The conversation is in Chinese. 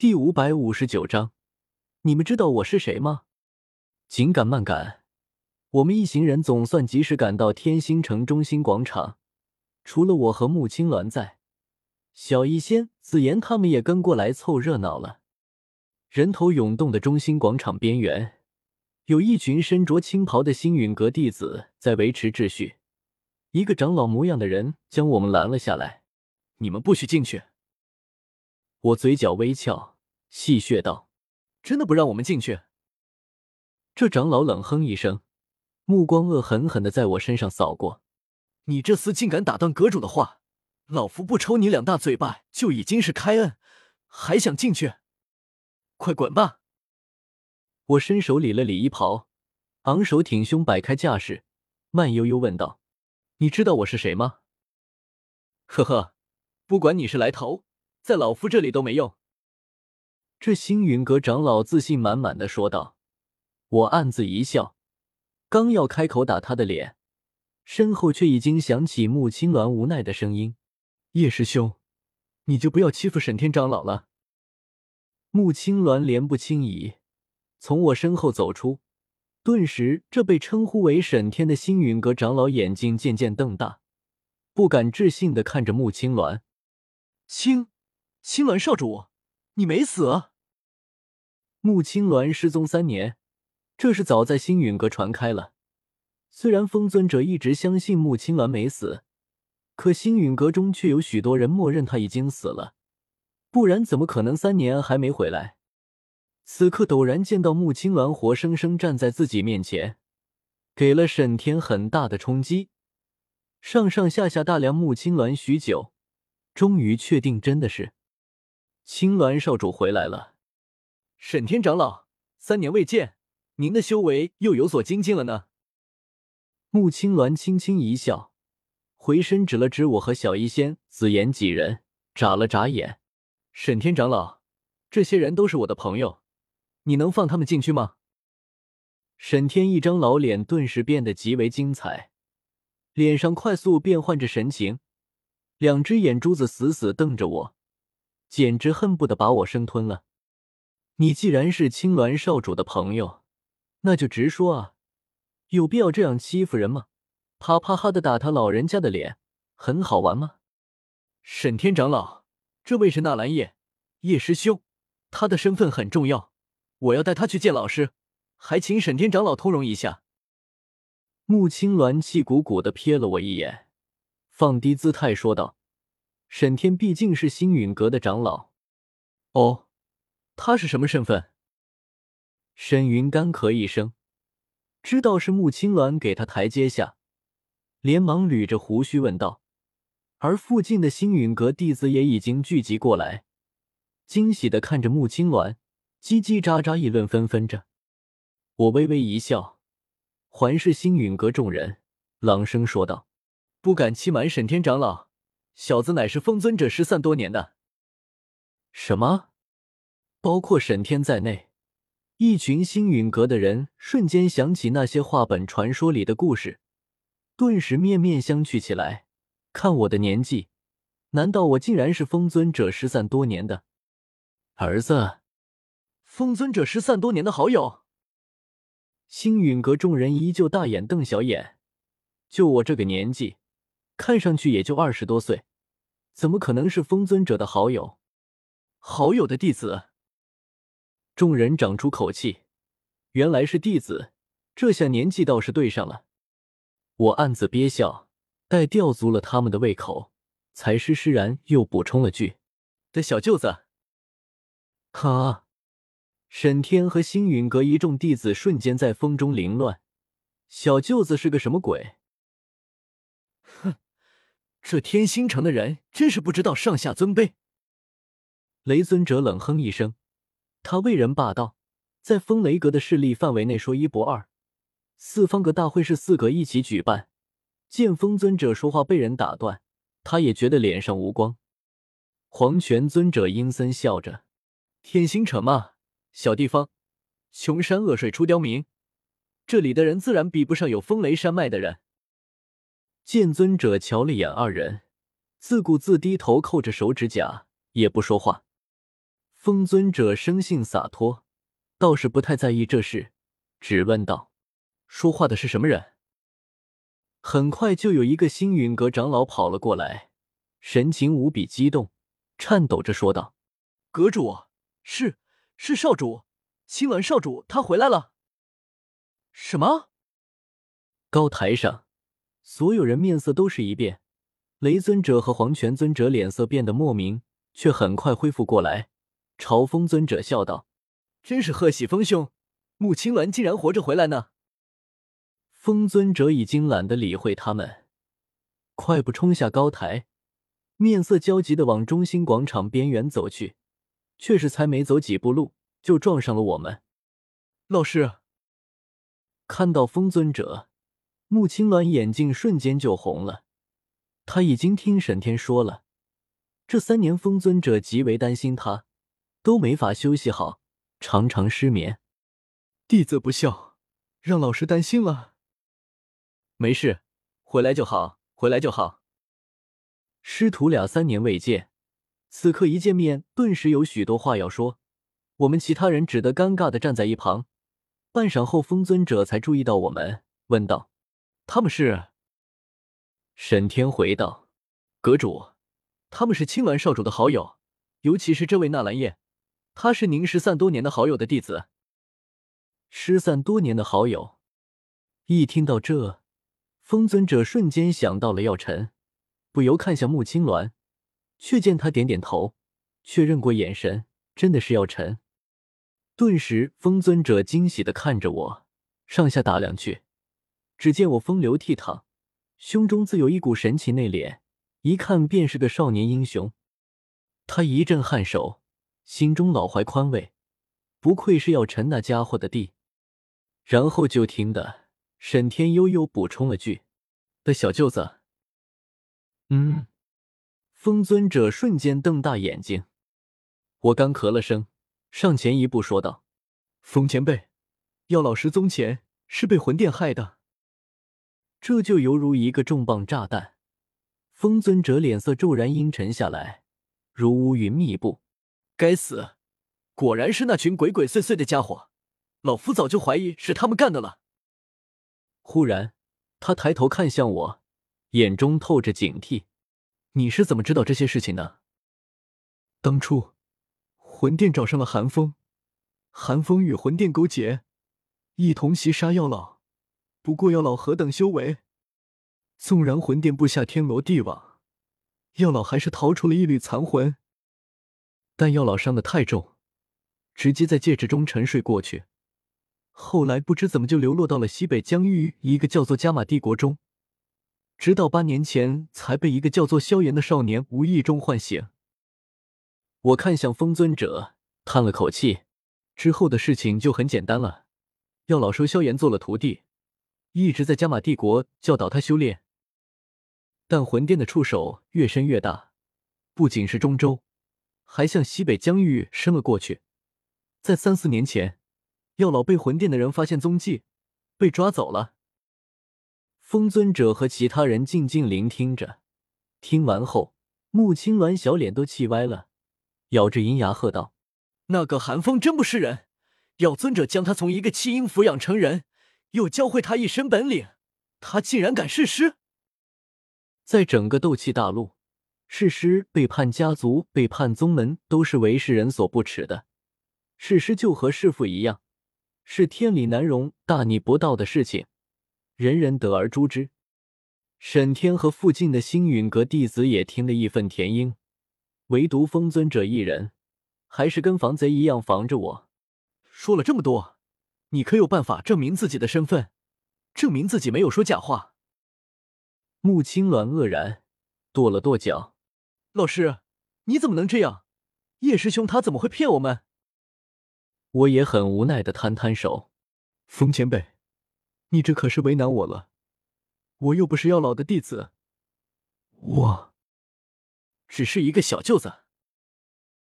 第五百五十九章，你们知道我是谁吗？紧赶慢赶，我们一行人总算及时赶到天星城中心广场。除了我和穆青鸾在，小医仙、紫妍他们也跟过来凑热闹了。人头涌动的中心广场边缘，有一群身着青袍的星陨阁弟子在维持秩序。一个长老模样的人将我们拦了下来：“你们不许进去！”我嘴角微翘，戏谑道：“真的不让我们进去？”这长老冷哼一声，目光恶狠狠的在我身上扫过：“你这厮竟敢打断阁主的话，老夫不抽你两大嘴巴就已经是开恩，还想进去？快滚吧！”我伸手理了理衣袍，昂首挺胸，摆开架势，慢悠悠问道：“你知道我是谁吗？”“ 呵呵，不管你是来头。”在老夫这里都没用。”这星云阁长老自信满满的说道。我暗自一笑，刚要开口打他的脸，身后却已经响起穆青鸾无奈的声音：“叶师兄，你就不要欺负沈天长老了。”穆青鸾莲步轻移，从我身后走出，顿时，这被称呼为沈天的星云阁长老眼睛渐渐瞪大，不敢置信的看着穆青鸾。青。青鸾少主，你没死？穆青鸾失踪三年，这是早在星陨阁传开了。虽然风尊者一直相信穆青鸾没死，可星陨阁中却有许多人默认他已经死了，不然怎么可能三年还没回来？此刻陡然见到穆青鸾活生生站在自己面前，给了沈天很大的冲击。上上下下大量穆青鸾许久，终于确定真的是。青鸾少主回来了，沈天长老，三年未见，您的修为又有所精进了呢。穆青鸾轻轻一笑，回身指了指我和小医仙、紫妍几人，眨了眨眼。沈天长老，这些人都是我的朋友，你能放他们进去吗？沈天一张老脸顿时变得极为精彩，脸上快速变换着神情，两只眼珠子死死瞪着我。简直恨不得把我生吞了！你既然是青鸾少主的朋友，那就直说啊，有必要这样欺负人吗？啪啪哈的打他老人家的脸，很好玩吗？沈天长老，这位是纳兰叶叶师兄，他的身份很重要，我要带他去见老师，还请沈天长老通融一下。穆青鸾气鼓鼓的瞥了我一眼，放低姿态说道。沈天毕竟是星陨阁的长老，哦，他是什么身份？沈云干咳一声，知道是穆青鸾给他台阶下，连忙捋着胡须问道。而附近的星陨阁弟子也已经聚集过来，惊喜的看着穆青鸾，叽叽喳喳议论纷纷着。我微微一笑，环视星陨阁众人，朗声说道：“不敢欺瞒沈天长老。”小子乃是封尊者失散多年的。什么？包括沈天在内，一群星陨阁的人瞬间想起那些话本传说里的故事，顿时面面相觑起来。看我的年纪，难道我竟然是封尊者失散多年的儿子？封尊者失散多年的好友？星陨阁众人依旧大眼瞪小眼。就我这个年纪。看上去也就二十多岁，怎么可能是封尊者的好友？好友的弟子？众人长出口气，原来是弟子，这下年纪倒是对上了。我暗自憋笑，待吊足了他们的胃口，才施施然又补充了句：“的小舅子。”哈！沈天和星陨阁一众弟子瞬间在风中凌乱。小舅子是个什么鬼？哼这天星城的人真是不知道上下尊卑。雷尊者冷哼一声，他为人霸道，在风雷阁的势力范围内说一不二。四方阁大会是四阁一起举办，见风尊者说话被人打断，他也觉得脸上无光。黄泉尊者阴森笑着：“天星城嘛，小地方，穷山恶水出刁民，这里的人自然比不上有风雷山脉的人。”剑尊者瞧了眼二人，自顾自低头扣着手指甲，也不说话。风尊者生性洒脱，倒是不太在意这事，只问道：“说话的是什么人？”很快就有一个星陨阁长老跑了过来，神情无比激动，颤抖着说道：“阁主，是是少主，青鸾少主他回来了。”什么？高台上，所有人面色都是一变，雷尊者和黄泉尊者脸色变得莫名，却很快恢复过来，朝风尊者笑道：“真是贺喜丰兄，穆青鸾竟然活着回来呢！”风尊者已经懒得理会他们，快步冲下高台，面色焦急的往中心广场边缘走去，却是才没走几步路，就撞上了我们。老师看到风尊者，穆青鸾眼睛瞬间就红了。他已经听沈天说了，这三年风尊者极为担心他，都没法休息好，常常失眠。弟子不孝，让老师担心了。没事，回来就好，回来就好。师徒俩三年未见，此刻一见面，顿时有许多话要说。我们其他人只得尴尬的站在一旁。半晌后，风尊者才注意到我们，问道：“他们是？”沈天回道：“阁主，他们是青鸾少主的好友，尤其是这位纳兰燕，他是您失散多年的好友的弟子。失散多年的好友。”一听到这。风尊者瞬间想到了药尘，不由看向穆青鸾，却见他点点头，确认过眼神，真的是药尘。顿时，风尊者惊喜的看着我，上下打量去，只见我风流倜傥，胸中自有一股神奇内敛，一看便是个少年英雄。他一阵颔首，心中老怀宽慰，不愧是药尘那家伙的弟。然后就听得。沈天悠悠补充了句：“的小舅子。”嗯，风尊者瞬间瞪大眼睛。我刚咳了声，上前一步说道：“风前辈，药老师宗前是被魂殿害的。”这就犹如一个重磅炸弹。风尊者脸色骤然阴沉下来，如乌云密布。该死，果然是那群鬼鬼祟祟的家伙！老夫早就怀疑是他们干的了。忽然，他抬头看向我，眼中透着警惕：“你是怎么知道这些事情的？”当初，魂殿找上了寒风，寒风与魂殿勾结，一同袭杀药老。不过药老何等修为，纵然魂殿布下天罗地网，药老还是逃出了一缕残魂。但药老伤得太重，直接在戒指中沉睡过去。后来不知怎么就流落到了西北疆域一个叫做加玛帝国中，直到八年前才被一个叫做萧炎的少年无意中唤醒。我看向风尊者，叹了口气，之后的事情就很简单了。药老收萧炎做了徒弟，一直在加玛帝国教导他修炼。但魂殿的触手越伸越大，不仅是中州，还向西北疆域伸了过去。在三四年前。药老被魂殿的人发现踪迹，被抓走了。风尊者和其他人静静聆听着，听完后，穆青鸾小脸都气歪了，咬着银牙喝道：“那个寒风真不是人！药尊者将他从一个弃婴抚养成人，又教会他一身本领，他竟然敢弑师！在整个斗气大陆，弑师、背叛家族、背叛宗门，都是为世人所不耻的。弑师就和弑父一样。”是天理难容、大逆不道的事情，人人得而诛之。沈天和附近的星陨阁弟子也听得义愤填膺，唯独风尊者一人，还是跟防贼一样防着我。说了这么多，你可有办法证明自己的身份，证明自己没有说假话？穆青鸾愕然，跺了跺脚：“老师，你怎么能这样？叶师兄他怎么会骗我们？”我也很无奈的摊摊手，风前辈，你这可是为难我了。我又不是药老的弟子，我只是一个小舅子。